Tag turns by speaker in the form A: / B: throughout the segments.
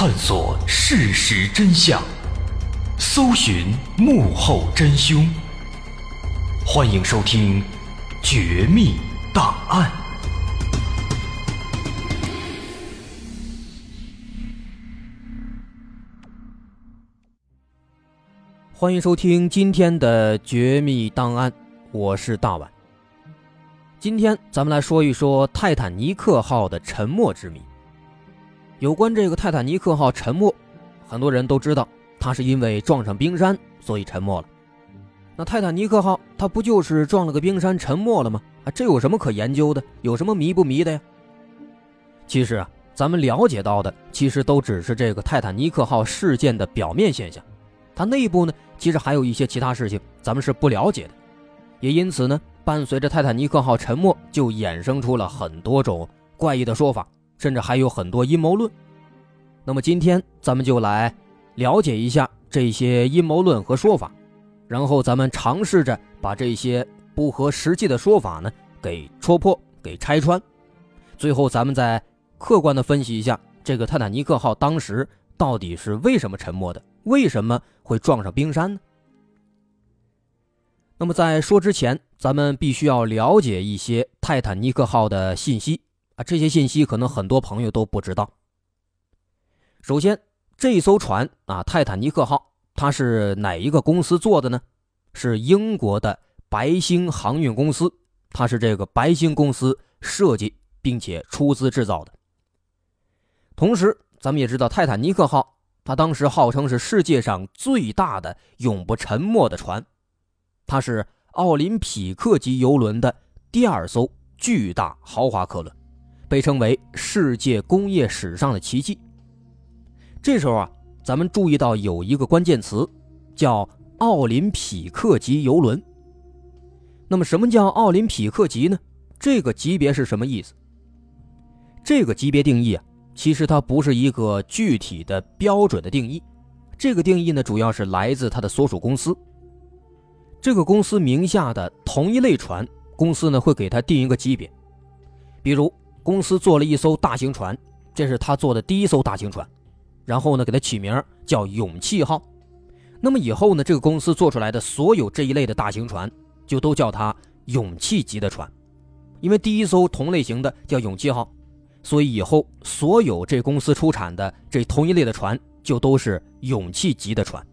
A: 探索事实真相，搜寻幕后真凶。欢迎收听《绝密档案》，
B: 欢迎收听今天的《绝密档案》，我是大碗。今天咱们来说一说泰坦尼克号的沉没之谜。有关这个泰坦尼克号沉没，很多人都知道，它是因为撞上冰山，所以沉没了。那泰坦尼克号它不就是撞了个冰山沉没了吗？啊，这有什么可研究的？有什么迷不迷的呀？其实啊，咱们了解到的，其实都只是这个泰坦尼克号事件的表面现象，它内部呢，其实还有一些其他事情，咱们是不了解的。也因此呢，伴随着泰坦尼克号沉没，就衍生出了很多种怪异的说法。甚至还有很多阴谋论，那么今天咱们就来了解一下这些阴谋论和说法，然后咱们尝试着把这些不合实际的说法呢给戳破、给拆穿，最后咱们再客观的分析一下这个泰坦尼克号当时到底是为什么沉没的，为什么会撞上冰山呢？那么在说之前，咱们必须要了解一些泰坦尼克号的信息。这些信息可能很多朋友都不知道。首先，这艘船啊，泰坦尼克号，它是哪一个公司做的呢？是英国的白星航运公司，它是这个白星公司设计并且出资制造的。同时，咱们也知道，泰坦尼克号它当时号称是世界上最大的永不沉没的船，它是奥林匹克级游轮的第二艘巨大豪华客轮。被称为世界工业史上的奇迹。这时候啊，咱们注意到有一个关键词，叫奥林匹克级游轮。那么，什么叫奥林匹克级呢？这个级别是什么意思？这个级别定义啊，其实它不是一个具体的标准的定义。这个定义呢，主要是来自它的所属公司。这个公司名下的同一类船，公司呢会给它定一个级别，比如。公司做了一艘大型船，这是他做的第一艘大型船，然后呢，给它起名叫“勇气号”。那么以后呢，这个公司做出来的所有这一类的大型船，就都叫它“勇气级”的船，因为第一艘同类型的叫“勇气号”，所以以后所有这公司出产的这同一类的船，就都是“勇气级”的船。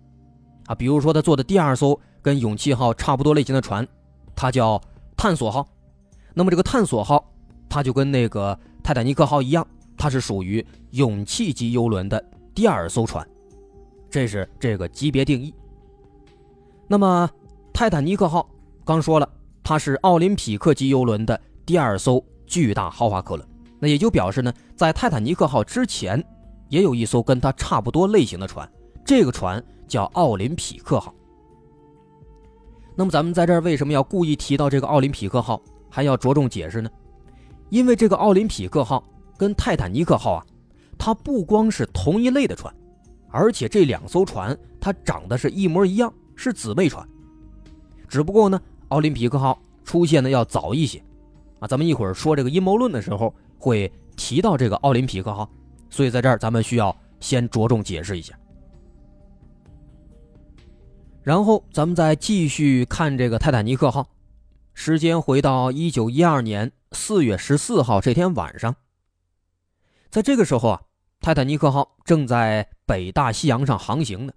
B: 啊，比如说他做的第二艘跟“勇气号”差不多类型的船，它叫“探索号”。那么这个“探索号”。它就跟那个泰坦尼克号一样，它是属于勇气级游轮的第二艘船，这是这个级别定义。那么泰坦尼克号刚说了，它是奥林匹克级游轮的第二艘巨大豪华客轮，那也就表示呢，在泰坦尼克号之前，也有一艘跟它差不多类型的船，这个船叫奥林匹克号。那么咱们在这儿为什么要故意提到这个奥林匹克号，还要着重解释呢？因为这个奥林匹克号跟泰坦尼克号啊，它不光是同一类的船，而且这两艘船它长得是一模一样，是姊妹船。只不过呢，奥林匹克号出现的要早一些，啊，咱们一会儿说这个阴谋论的时候会提到这个奥林匹克号，所以在这儿咱们需要先着重解释一下。然后咱们再继续看这个泰坦尼克号，时间回到一九一二年。四月十四号这天晚上，在这个时候啊，泰坦尼克号正在北大西洋上航行呢。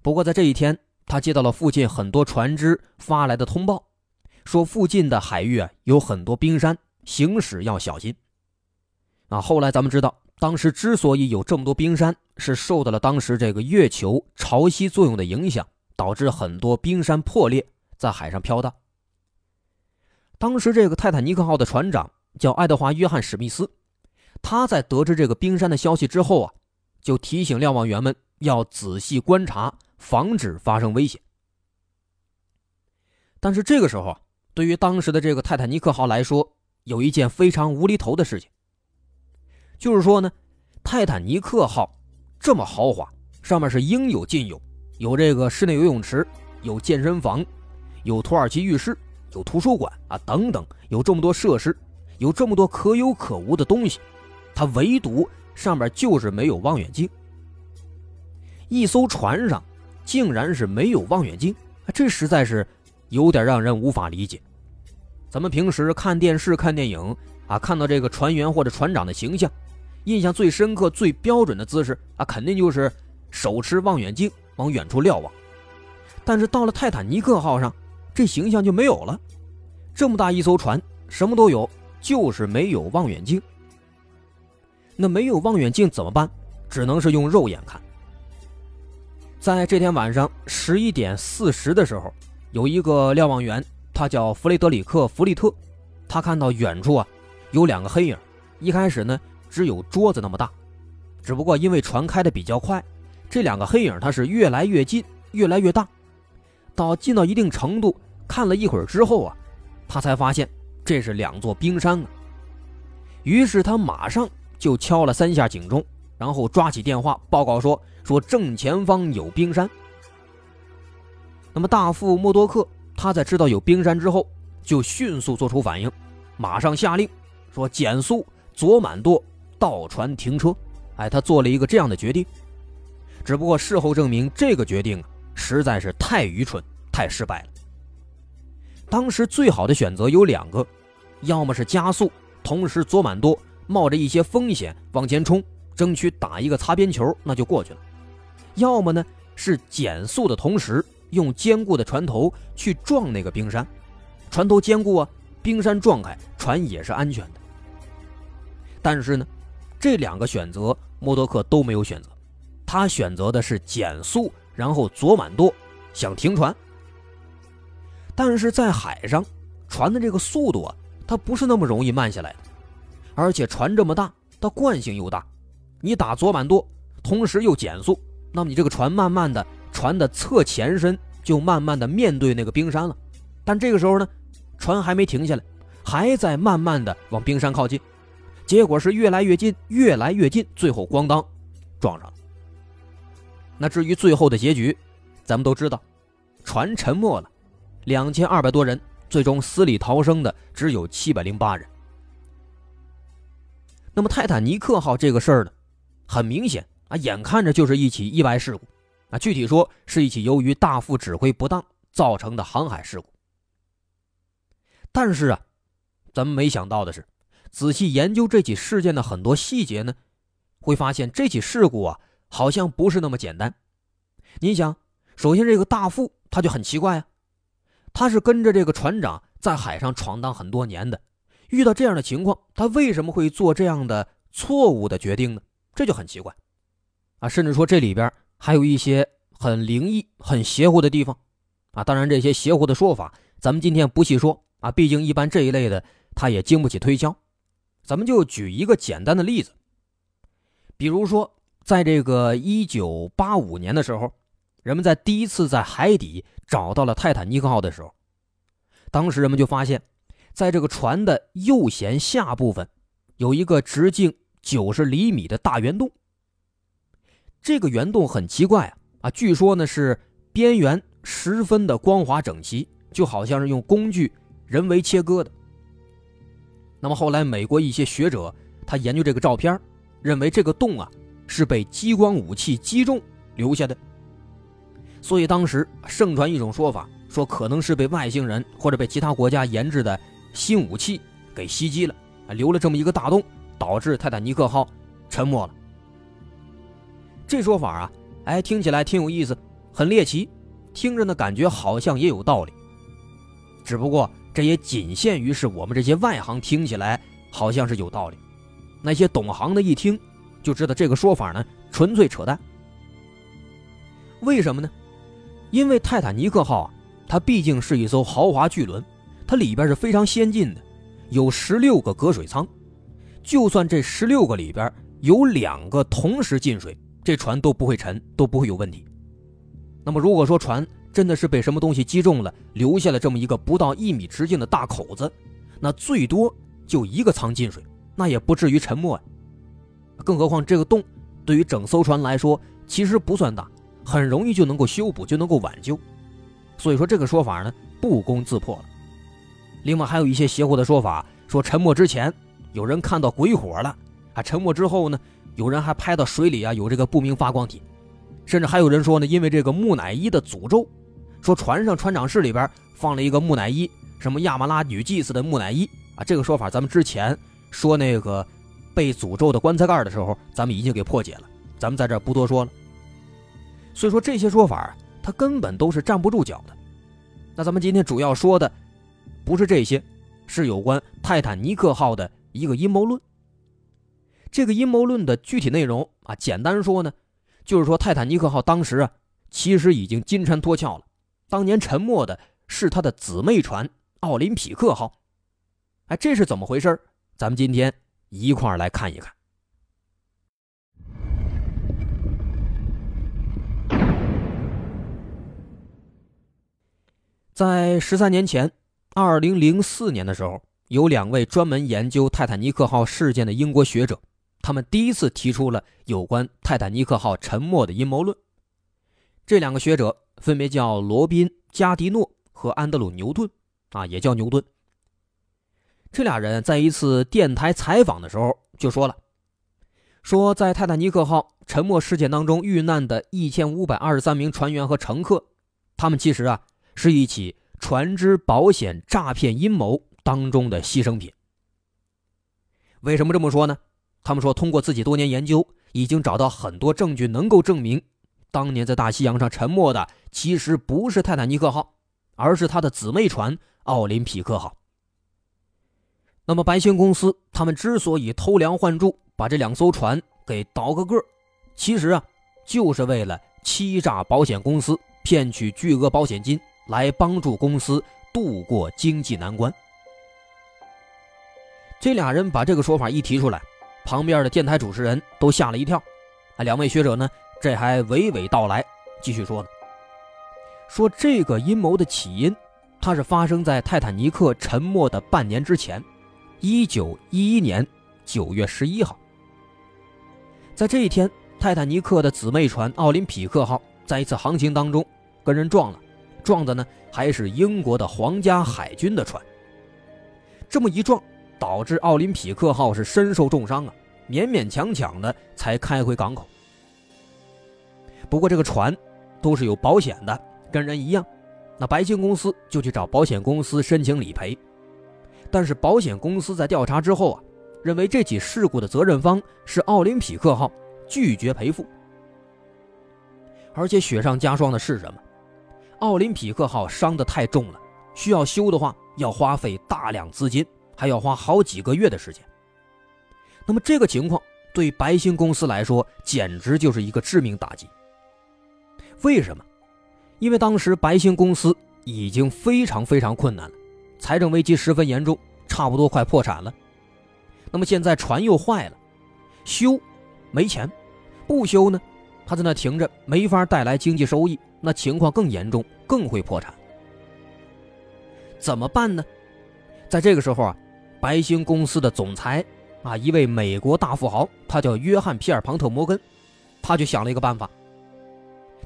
B: 不过在这一天，他接到了附近很多船只发来的通报，说附近的海域啊有很多冰山，行驶要小心。啊，后来咱们知道，当时之所以有这么多冰山，是受到了当时这个月球潮汐作用的影响，导致很多冰山破裂，在海上飘荡。当时这个泰坦尼克号的船长叫爱德华·约翰·史密斯，他在得知这个冰山的消息之后啊，就提醒瞭望员们要仔细观察，防止发生危险。但是这个时候啊，对于当时的这个泰坦尼克号来说，有一件非常无厘头的事情，就是说呢，泰坦尼克号这么豪华，上面是应有尽有，有这个室内游泳池，有健身房，有土耳其浴室。有图书馆啊，等等，有这么多设施，有这么多可有可无的东西，它唯独上面就是没有望远镜。一艘船上竟然是没有望远镜，这实在是有点让人无法理解。咱们平时看电视、看电影啊，看到这个船员或者船长的形象，印象最深刻、最标准的姿势啊，肯定就是手持望远镜往远处瞭望。但是到了泰坦尼克号上，这形象就没有了。这么大一艘船，什么都有，就是没有望远镜。那没有望远镜怎么办？只能是用肉眼看。在这天晚上十一点四十的时候，有一个瞭望员，他叫弗雷德里克·弗利特，他看到远处啊有两个黑影。一开始呢，只有桌子那么大，只不过因为船开的比较快，这两个黑影它是越来越近，越来越大。到近到一定程度，看了一会儿之后啊，他才发现这是两座冰山啊。于是他马上就敲了三下警钟，然后抓起电话报告说：“说正前方有冰山。”那么大副默多克他在知道有冰山之后，就迅速做出反应，马上下令说：“减速，左满舵，倒船停车。”哎，他做了一个这样的决定。只不过事后证明，这个决定啊。实在是太愚蠢，太失败了。当时最好的选择有两个，要么是加速，同时左满舵，冒着一些风险往前冲，争取打一个擦边球，那就过去了；要么呢是减速的同时，用坚固的船头去撞那个冰山，船头坚固啊，冰山撞开，船也是安全的。但是呢，这两个选择默多克都没有选择，他选择的是减速。然后左满舵，想停船，但是在海上，船的这个速度啊，它不是那么容易慢下来的，而且船这么大，它惯性又大，你打左满舵，同时又减速，那么你这个船慢慢的，船的侧前身就慢慢的面对那个冰山了，但这个时候呢，船还没停下来，还在慢慢的往冰山靠近，结果是越来越近，越来越近，最后咣当，撞上了。那至于最后的结局，咱们都知道，船沉没了，两千二百多人最终死里逃生的只有七百零八人。那么泰坦尼克号这个事儿呢，很明显啊，眼看着就是一起意外事故，啊，具体说是一起由于大副指挥不当造成的航海事故。但是啊，咱们没想到的是，仔细研究这起事件的很多细节呢，会发现这起事故啊。好像不是那么简单。你想，首先这个大副他就很奇怪啊，他是跟着这个船长在海上闯荡很多年的，遇到这样的情况，他为什么会做这样的错误的决定呢？这就很奇怪啊！甚至说这里边还有一些很灵异、很邪乎的地方啊。当然，这些邪乎的说法咱们今天不细说啊，毕竟一般这一类的他也经不起推敲。咱们就举一个简单的例子，比如说。在这个一九八五年的时候，人们在第一次在海底找到了泰坦尼克号的时候，当时人们就发现，在这个船的右舷下部分，有一个直径九十厘米的大圆洞。这个圆洞很奇怪啊啊，据说呢是边缘十分的光滑整齐，就好像是用工具人为切割的。那么后来美国一些学者他研究这个照片，认为这个洞啊。是被激光武器击中留下的，所以当时盛传一种说法，说可能是被外星人或者被其他国家研制的新武器给袭击了，留了这么一个大洞，导致泰坦尼克号沉没了。这说法啊，哎，听起来挺有意思，很猎奇，听着呢感觉好像也有道理。只不过这也仅限于是我们这些外行听起来好像是有道理，那些懂行的一听。就知道这个说法呢，纯粹扯淡。为什么呢？因为泰坦尼克号啊，它毕竟是一艘豪华巨轮，它里边是非常先进的，有十六个隔水舱。就算这十六个里边有两个同时进水，这船都不会沉，都不会有问题。那么，如果说船真的是被什么东西击中了，留下了这么一个不到一米直径的大口子，那最多就一个舱进水，那也不至于沉没呀。更何况这个洞对于整艘船来说其实不算大，很容易就能够修补，就能够挽救。所以说这个说法呢不攻自破了。另外还有一些邪乎的说法，说沉没之前有人看到鬼火了，啊，沉没之后呢有人还拍到水里啊有这个不明发光体，甚至还有人说呢，因为这个木乃伊的诅咒，说船上船长室里边放了一个木乃伊，什么亚麻拉女祭司的木乃伊啊，这个说法咱们之前说那个被诅咒的棺材盖的时候，咱们已经给破解了，咱们在这不多说了。所以说这些说法它根本都是站不住脚的。那咱们今天主要说的不是这些，是有关泰坦尼克号的一个阴谋论。这个阴谋论的具体内容啊，简单说呢，就是说泰坦尼克号当时啊，其实已经金蝉脱壳了。当年沉没的是它的姊妹船奥林匹克号。哎，这是怎么回事咱们今天一块来看一看。在十三年前，二零零四年的时候，有两位专门研究泰坦尼克号事件的英国学者。他们第一次提出了有关泰坦尼克号沉没的阴谋论。这两个学者分别叫罗宾·加迪诺和安德鲁·牛顿，啊，也叫牛顿。这俩人在一次电台采访的时候就说了，说在泰坦尼克号沉没事件当中遇难的一千五百二十三名船员和乘客，他们其实啊是一起船只保险诈骗阴谋当中的牺牲品。为什么这么说呢？他们说，通过自己多年研究，已经找到很多证据，能够证明，当年在大西洋上沉没的其实不是泰坦尼克号，而是他的姊妹船奥林匹克号。那么，白星公司他们之所以偷梁换柱，把这两艘船给倒个个其实啊，就是为了欺诈保险公司，骗取巨额保险金，来帮助公司度过经济难关。这俩人把这个说法一提出来。旁边的电台主持人都吓了一跳，啊，两位学者呢，这还娓娓道来，继续说呢，说这个阴谋的起因，它是发生在泰坦尼克沉没的半年之前，一九一一年九月十一号，在这一天，泰坦尼克的姊妹船奥林匹克号在一次航行当中跟人撞了，撞的呢还是英国的皇家海军的船，这么一撞。导致奥林匹克号是身受重伤啊，勉勉强强的才开回港口。不过这个船都是有保险的，跟人一样。那白星公司就去找保险公司申请理赔，但是保险公司在调查之后啊，认为这起事故的责任方是奥林匹克号，拒绝赔付。而且雪上加霜的是什么？奥林匹克号伤得太重了，需要修的话要花费大量资金。还要花好几个月的时间。那么这个情况对白星公司来说简直就是一个致命打击。为什么？因为当时白星公司已经非常非常困难了，财政危机十分严重，差不多快破产了。那么现在船又坏了，修没钱，不修呢，他在那停着没法带来经济收益，那情况更严重，更会破产。怎么办呢？在这个时候啊，白星公司的总裁啊，一位美国大富豪，他叫约翰·皮尔·庞特·摩根，他就想了一个办法。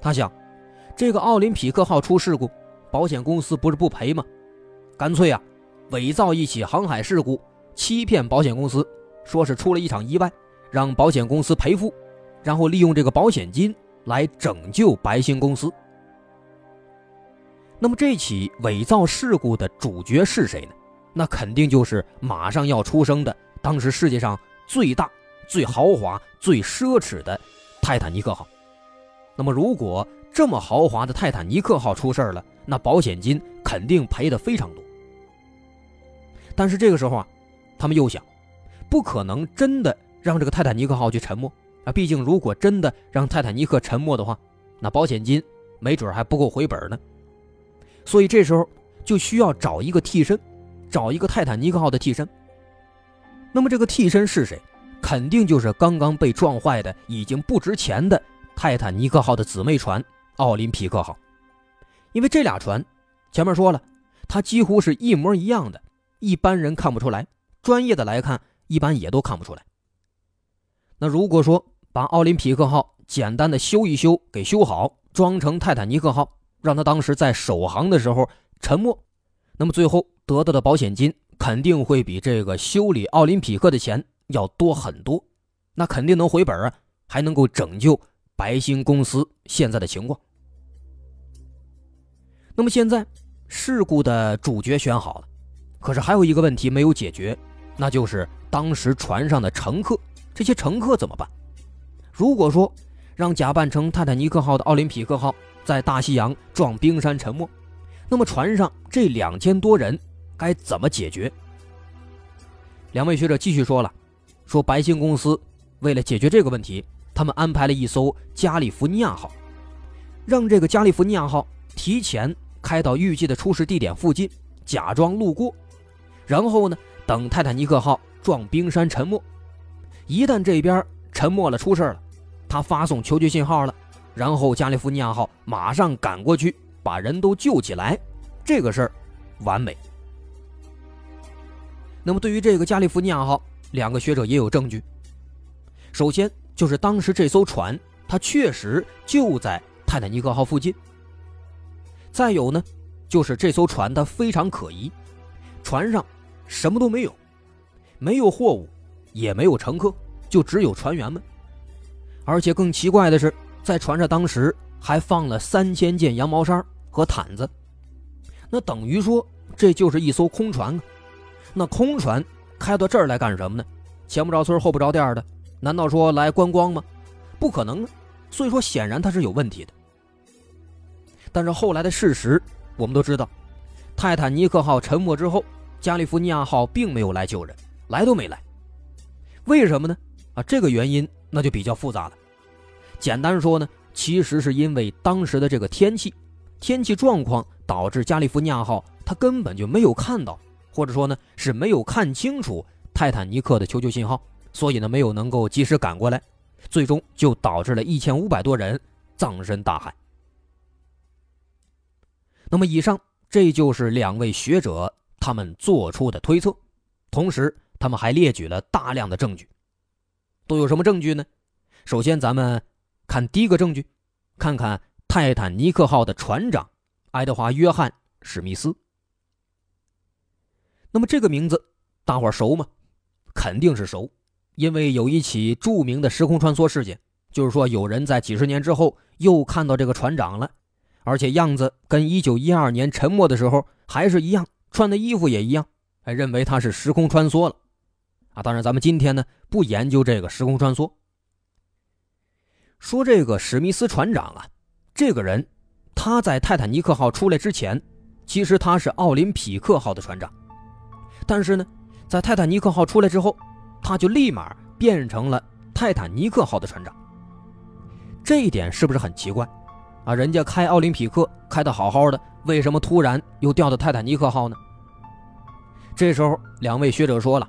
B: 他想，这个奥林匹克号出事故，保险公司不是不赔吗？干脆啊，伪造一起航海事故，欺骗保险公司，说是出了一场意外，让保险公司赔付，然后利用这个保险金来拯救白星公司。那么这起伪造事故的主角是谁呢？那肯定就是马上要出生的，当时世界上最大、最豪华、最奢侈的泰坦尼克号。那么，如果这么豪华的泰坦尼克号出事了，那保险金肯定赔的非常多。但是这个时候啊，他们又想，不可能真的让这个泰坦尼克号去沉没啊！毕竟，如果真的让泰坦尼克沉没的话，那保险金没准还不够回本呢。所以这时候就需要找一个替身。找一个泰坦尼克号的替身。那么这个替身是谁？肯定就是刚刚被撞坏的、已经不值钱的泰坦尼克号的姊妹船奥林匹克号。因为这俩船，前面说了，它几乎是一模一样的，一般人看不出来，专业的来看，一般也都看不出来。那如果说把奥林匹克号简单的修一修，给修好，装成泰坦尼克号，让它当时在首航的时候沉没，那么最后。得到的保险金肯定会比这个修理奥林匹克的钱要多很多，那肯定能回本啊，还能够拯救白星公司现在的情况。那么现在事故的主角选好了，可是还有一个问题没有解决，那就是当时船上的乘客，这些乘客怎么办？如果说让假扮成泰坦尼克号的奥林匹克号在大西洋撞冰山沉没，那么船上这两千多人该怎么解决？两位学者继续说了，说白星公司为了解决这个问题，他们安排了一艘加利福尼亚号，让这个加利福尼亚号提前开到预计的出事地点附近，假装路过，然后呢，等泰坦尼克号撞冰山沉没，一旦这边沉没了出事了，他发送求救信号了，然后加利福尼亚号马上赶过去把人都救起来，这个事儿完美。那么，对于这个加利福尼亚号，两个学者也有证据。首先，就是当时这艘船，它确实就在泰坦尼克号附近。再有呢，就是这艘船它非常可疑，船上什么都没有，没有货物，也没有乘客，就只有船员们。而且更奇怪的是，在船上当时还放了三千件羊毛衫和毯子，那等于说这就是一艘空船啊。那空船开到这儿来干什么呢？前不着村后不着店的，难道说来观光吗？不可能啊！所以说，显然它是有问题的。但是后来的事实我们都知道，泰坦尼克号沉没之后，加利福尼亚号并没有来救人，来都没来。为什么呢？啊，这个原因那就比较复杂了。简单说呢，其实是因为当时的这个天气，天气状况导致加利福尼亚号它根本就没有看到。或者说呢是没有看清楚泰坦尼克的求救信号，所以呢没有能够及时赶过来，最终就导致了一千五百多人葬身大海。那么以上这就是两位学者他们做出的推测，同时他们还列举了大量的证据，都有什么证据呢？首先咱们看第一个证据，看看泰坦尼克号的船长爱德华·约翰·史密斯。那么这个名字，大伙熟吗？肯定是熟，因为有一起著名的时空穿梭事件，就是说有人在几十年之后又看到这个船长了，而且样子跟1912年沉没的时候还是一样，穿的衣服也一样，还认为他是时空穿梭了。啊，当然咱们今天呢不研究这个时空穿梭。说这个史密斯船长啊，这个人他在泰坦尼克号出来之前，其实他是奥林匹克号的船长。但是呢，在泰坦尼克号出来之后，他就立马变成了泰坦尼克号的船长。这一点是不是很奇怪？啊，人家开奥林匹克开的好好的，为什么突然又调到泰坦尼克号呢？这时候，两位学者说了，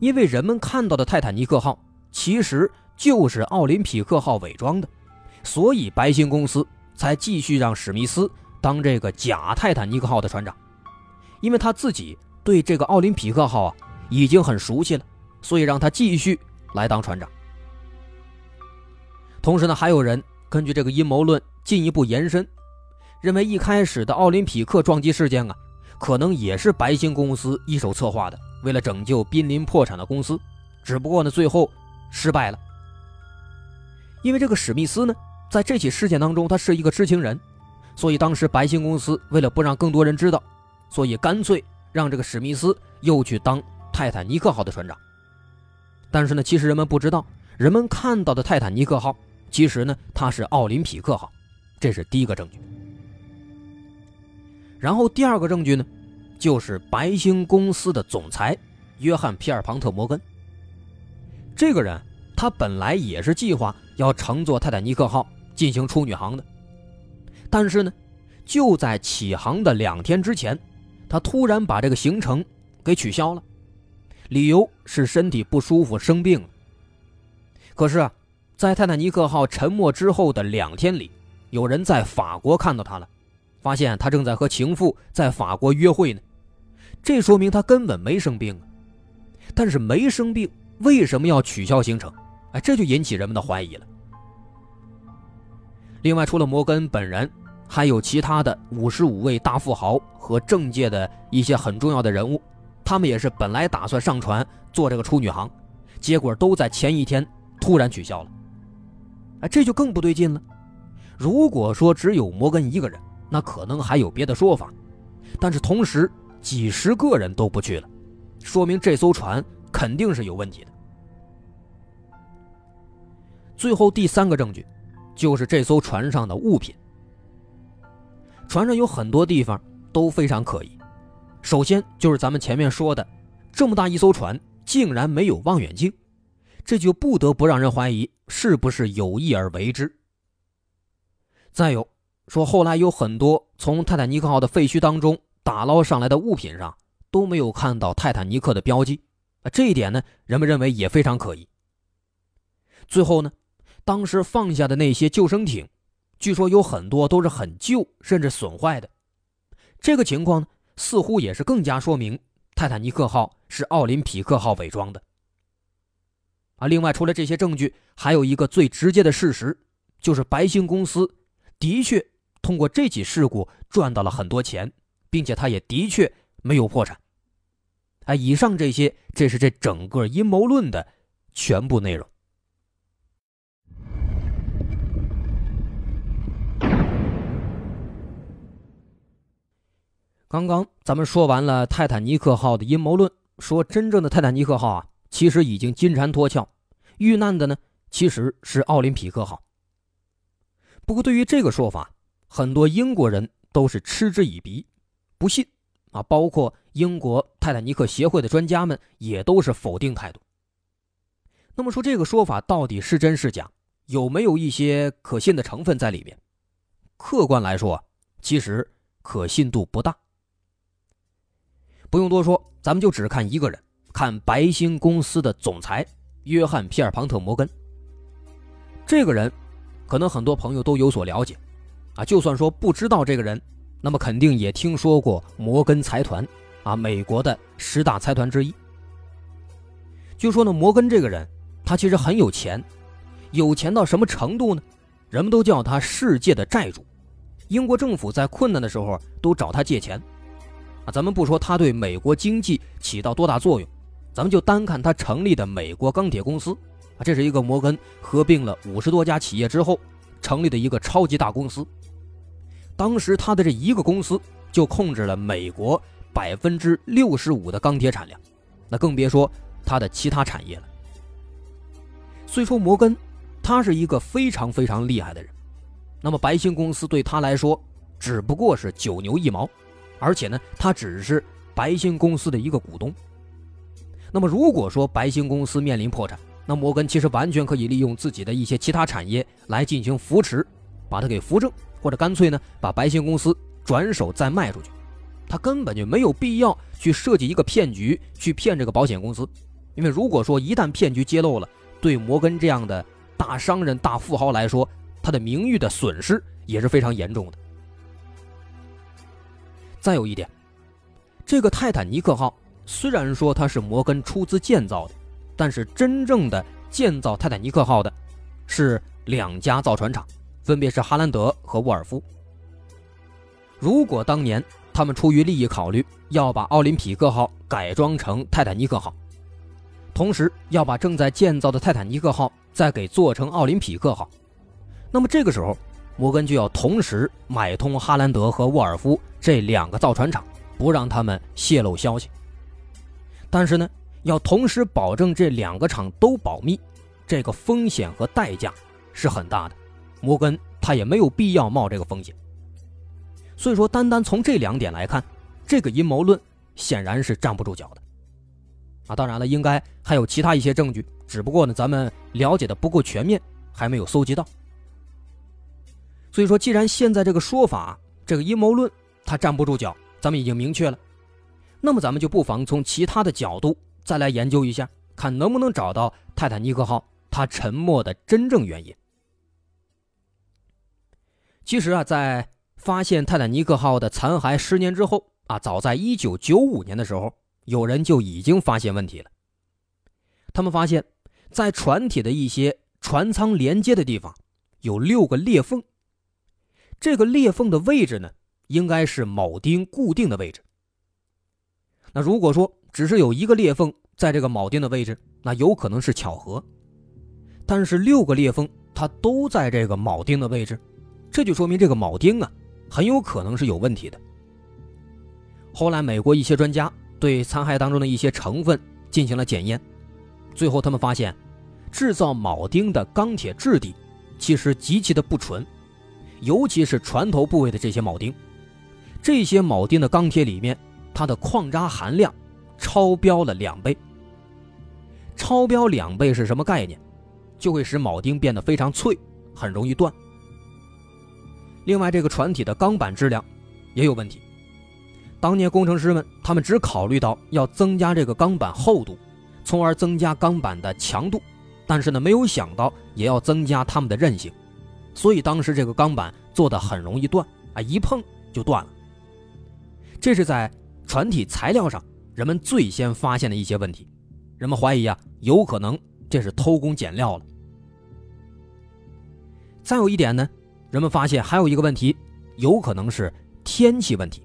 B: 因为人们看到的泰坦尼克号其实就是奥林匹克号伪装的，所以白星公司才继续让史密斯当这个假泰坦尼克号的船长，因为他自己。对这个奥林匹克号啊，已经很熟悉了，所以让他继续来当船长。同时呢，还有人根据这个阴谋论进一步延伸，认为一开始的奥林匹克撞击事件啊，可能也是白星公司一手策划的，为了拯救濒临破产的公司，只不过呢，最后失败了。因为这个史密斯呢，在这起事件当中，他是一个知情人，所以当时白星公司为了不让更多人知道，所以干脆。让这个史密斯又去当泰坦尼克号的船长，但是呢，其实人们不知道，人们看到的泰坦尼克号，其实呢，它是奥林匹克号，这是第一个证据。然后第二个证据呢，就是白星公司的总裁约翰·皮尔庞特·摩根。这个人他本来也是计划要乘坐泰坦尼克号进行处女航的，但是呢，就在起航的两天之前。他突然把这个行程给取消了，理由是身体不舒服生病了。可是啊，在泰坦尼克号沉没之后的两天里，有人在法国看到他了，发现他正在和情妇在法国约会呢。这说明他根本没生病啊。但是没生病，为什么要取消行程？哎，这就引起人们的怀疑了。另外，除了摩根本人。还有其他的五十五位大富豪和政界的一些很重要的人物，他们也是本来打算上船做这个处女航，结果都在前一天突然取消了。哎，这就更不对劲了。如果说只有摩根一个人，那可能还有别的说法，但是同时几十个人都不去了，说明这艘船肯定是有问题的。最后第三个证据，就是这艘船上的物品。船上有很多地方都非常可疑，首先就是咱们前面说的，这么大一艘船竟然没有望远镜，这就不得不让人怀疑是不是有意而为之。再有说，后来有很多从泰坦尼克号的废墟当中打捞上来的物品上都没有看到泰坦尼克的标记，啊，这一点呢，人们认为也非常可疑。最后呢？当时放下的那些救生艇，据说有很多都是很旧甚至损坏的。这个情况呢，似乎也是更加说明泰坦尼克号是奥林匹克号伪装的。啊，另外除了这些证据，还有一个最直接的事实，就是白星公司的确通过这起事故赚到了很多钱，并且他也的确没有破产。啊，以上这些，这是这整个阴谋论的全部内容。刚刚咱们说完了泰坦尼克号的阴谋论，说真正的泰坦尼克号啊，其实已经金蝉脱壳，遇难的呢其实是奥林匹克号。不过对于这个说法，很多英国人都是嗤之以鼻，不信啊，包括英国泰坦尼克协会的专家们也都是否定态度。那么说这个说法到底是真是假，有没有一些可信的成分在里面？客观来说，其实可信度不大。不用多说，咱们就只看一个人，看白星公司的总裁约翰·皮尔庞特·摩根。这个人，可能很多朋友都有所了解，啊，就算说不知道这个人，那么肯定也听说过摩根财团，啊，美国的十大财团之一。据说呢，摩根这个人，他其实很有钱，有钱到什么程度呢？人们都叫他世界的债主，英国政府在困难的时候都找他借钱。啊，咱们不说他对美国经济起到多大作用，咱们就单看他成立的美国钢铁公司，啊，这是一个摩根合并了五十多家企业之后成立的一个超级大公司。当时他的这一个公司就控制了美国百分之六十五的钢铁产量，那更别说他的其他产业了。虽说摩根他是一个非常非常厉害的人，那么白星公司对他来说只不过是九牛一毛。而且呢，他只是白星公司的一个股东。那么，如果说白星公司面临破产，那摩根其实完全可以利用自己的一些其他产业来进行扶持，把它给扶正，或者干脆呢，把白星公司转手再卖出去。他根本就没有必要去设计一个骗局去骗这个保险公司，因为如果说一旦骗局揭露了，对摩根这样的大商人、大富豪来说，他的名誉的损失也是非常严重的。再有一点，这个泰坦尼克号虽然说它是摩根出资建造的，但是真正的建造泰坦尼克号的是两家造船厂，分别是哈兰德和沃尔夫。如果当年他们出于利益考虑，要把奥林匹克号改装成泰坦尼克号，同时要把正在建造的泰坦尼克号再给做成奥林匹克号，那么这个时候。摩根就要同时买通哈兰德和沃尔夫这两个造船厂，不让他们泄露消息。但是呢，要同时保证这两个厂都保密，这个风险和代价是很大的。摩根他也没有必要冒这个风险。所以说，单单从这两点来看，这个阴谋论显然是站不住脚的。啊，当然了，应该还有其他一些证据，只不过呢，咱们了解的不够全面，还没有搜集到。所以说，既然现在这个说法，这个阴谋论它站不住脚，咱们已经明确了，那么咱们就不妨从其他的角度再来研究一下，看能不能找到泰坦尼克号它沉没的真正原因。其实啊，在发现泰坦尼克号的残骸十年之后啊，早在一九九五年的时候，有人就已经发现问题了。他们发现，在船体的一些船舱连接的地方有六个裂缝。这个裂缝的位置呢，应该是铆钉固定的位置。那如果说只是有一个裂缝在这个铆钉的位置，那有可能是巧合。但是六个裂缝它都在这个铆钉的位置，这就说明这个铆钉啊很有可能是有问题的。后来，美国一些专家对残骸当中的一些成分进行了检验，最后他们发现，制造铆钉的钢铁质地其实极其的不纯，尤其是船头部位的这些铆钉，这些铆钉的钢铁里面，它的矿渣含量超标了两倍。超标两倍是什么概念？就会使铆钉变得非常脆，很容易断。另外，这个船体的钢板质量也有问题。当年工程师们，他们只考虑到要增加这个钢板厚度，从而增加钢板的强度，但是呢，没有想到也要增加它们的韧性，所以当时这个钢板做的很容易断啊，一碰就断了。这是在船体材料上人们最先发现的一些问题，人们怀疑啊，有可能这是偷工减料了。再有一点呢，人们发现还有一个问题，有可能是天气问题。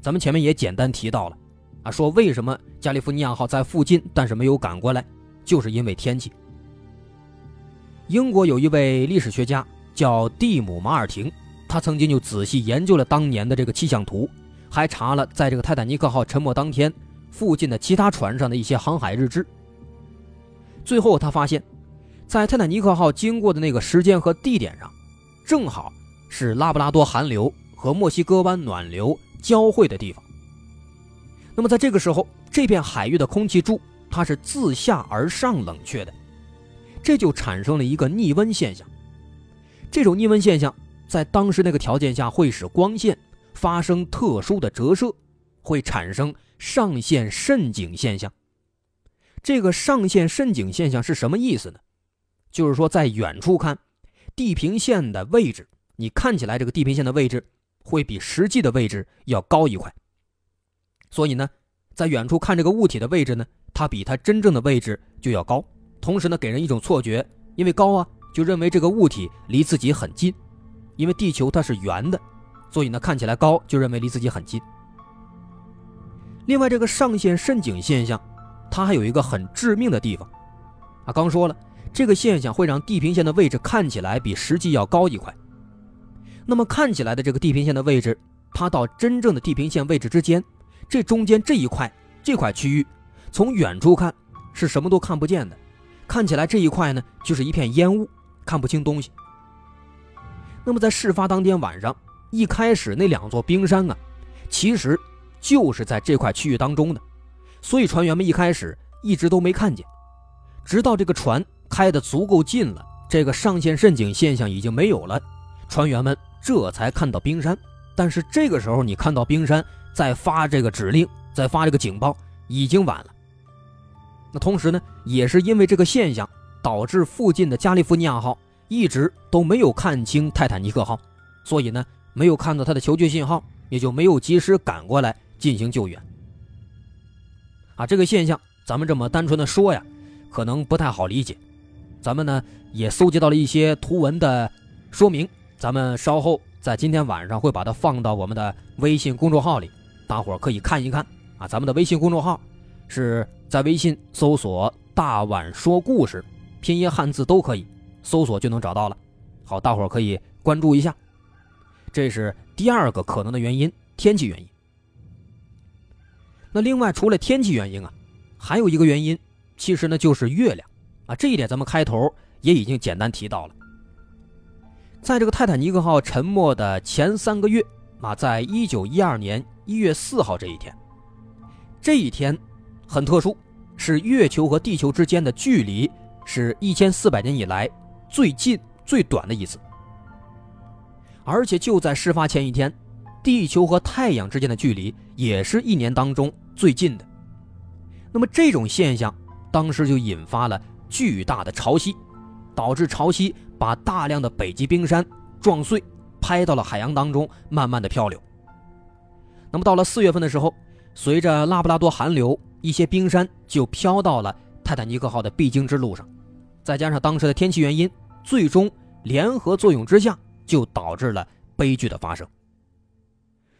B: 咱们前面也简单提到了，啊，说为什么加利福尼亚号在附近，但是没有赶过来，就是因为天气。英国有一位历史学家叫蒂姆·马尔廷，他曾经就仔细研究了当年的这个气象图，还查了在这个泰坦尼克号沉没当天附近的其他船上的一些航海日志。最后他发现，在泰坦尼克号经过的那个时间和地点上，正好是拉布拉多寒流和墨西哥湾暖流。交汇的地方。那么在这个时候，这片海域的空气柱它是自下而上冷却的，这就产生了一个逆温现象。这种逆温现象在当时那个条件下会使光线发生特殊的折射，会产生上线渗景现象。这个上线渗景现象是什么意思呢？就是说在远处看，地平线的位置，你看起来这个地平线的位置。会比实际的位置要高一块，所以呢，在远处看这个物体的位置呢，它比它真正的位置就要高。同时呢，给人一种错觉，因为高啊，就认为这个物体离自己很近。因为地球它是圆的，所以呢，看起来高就认为离自己很近。另外，这个上线渗景现象，它还有一个很致命的地方啊。刚说了，这个现象会让地平线的位置看起来比实际要高一块。那么看起来的这个地平线的位置，它到真正的地平线位置之间，这中间这一块这块区域，从远处看是什么都看不见的，看起来这一块呢就是一片烟雾，看不清东西。那么在事发当天晚上，一开始那两座冰山啊，其实就是在这块区域当中的，所以船员们一开始一直都没看见，直到这个船开得足够近了，这个上线渗井现象已经没有了，船员们。这才看到冰山，但是这个时候你看到冰山，再发这个指令，再发这个警报，已经晚了。那同时呢，也是因为这个现象，导致附近的加利福尼亚号一直都没有看清泰坦尼克号，所以呢，没有看到他的求救信号，也就没有及时赶过来进行救援。啊，这个现象咱们这么单纯的说呀，可能不太好理解。咱们呢也搜集到了一些图文的说明。咱们稍后在今天晚上会把它放到我们的微信公众号里，大伙儿可以看一看啊。咱们的微信公众号是在微信搜索“大碗说故事”，拼音汉字都可以，搜索就能找到了。好，大伙儿可以关注一下。这是第二个可能的原因，天气原因。那另外除了天气原因啊，还有一个原因，其实呢就是月亮啊。这一点咱们开头也已经简单提到了。在这个泰坦尼克号沉没的前三个月啊，在一九一二年一月四号这一天，这一天很特殊，是月球和地球之间的距离是一千四百年以来最近最短的一次，而且就在事发前一天，地球和太阳之间的距离也是一年当中最近的。那么这种现象当时就引发了巨大的潮汐，导致潮汐。把大量的北极冰山撞碎，拍到了海洋当中，慢慢的漂流。那么到了四月份的时候，随着拉布拉多寒流，一些冰山就飘到了泰坦尼克号的必经之路上，再加上当时的天气原因，最终联合作用之下，就导致了悲剧的发生。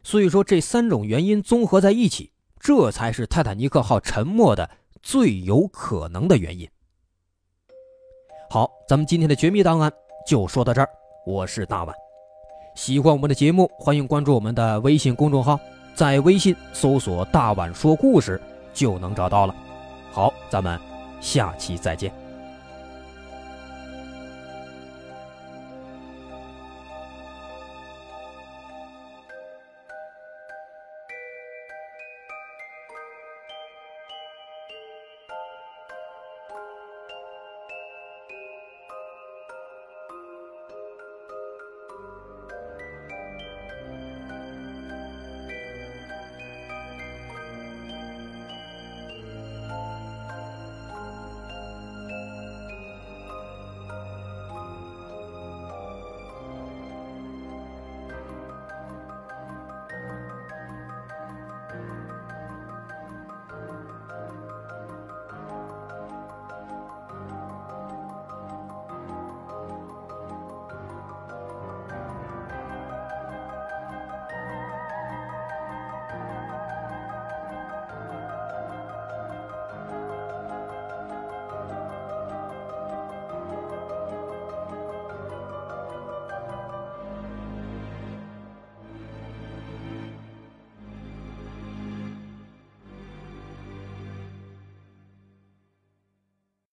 B: 所以说，这三种原因综合在一起，这才是泰坦尼克号沉没的最有可能的原因。好，咱们今天的绝密档案就说到这儿。我是大碗，喜欢我们的节目，欢迎关注我们的微信公众号，在微信搜索“大碗说故事”就能找到了。好，咱们下期再见。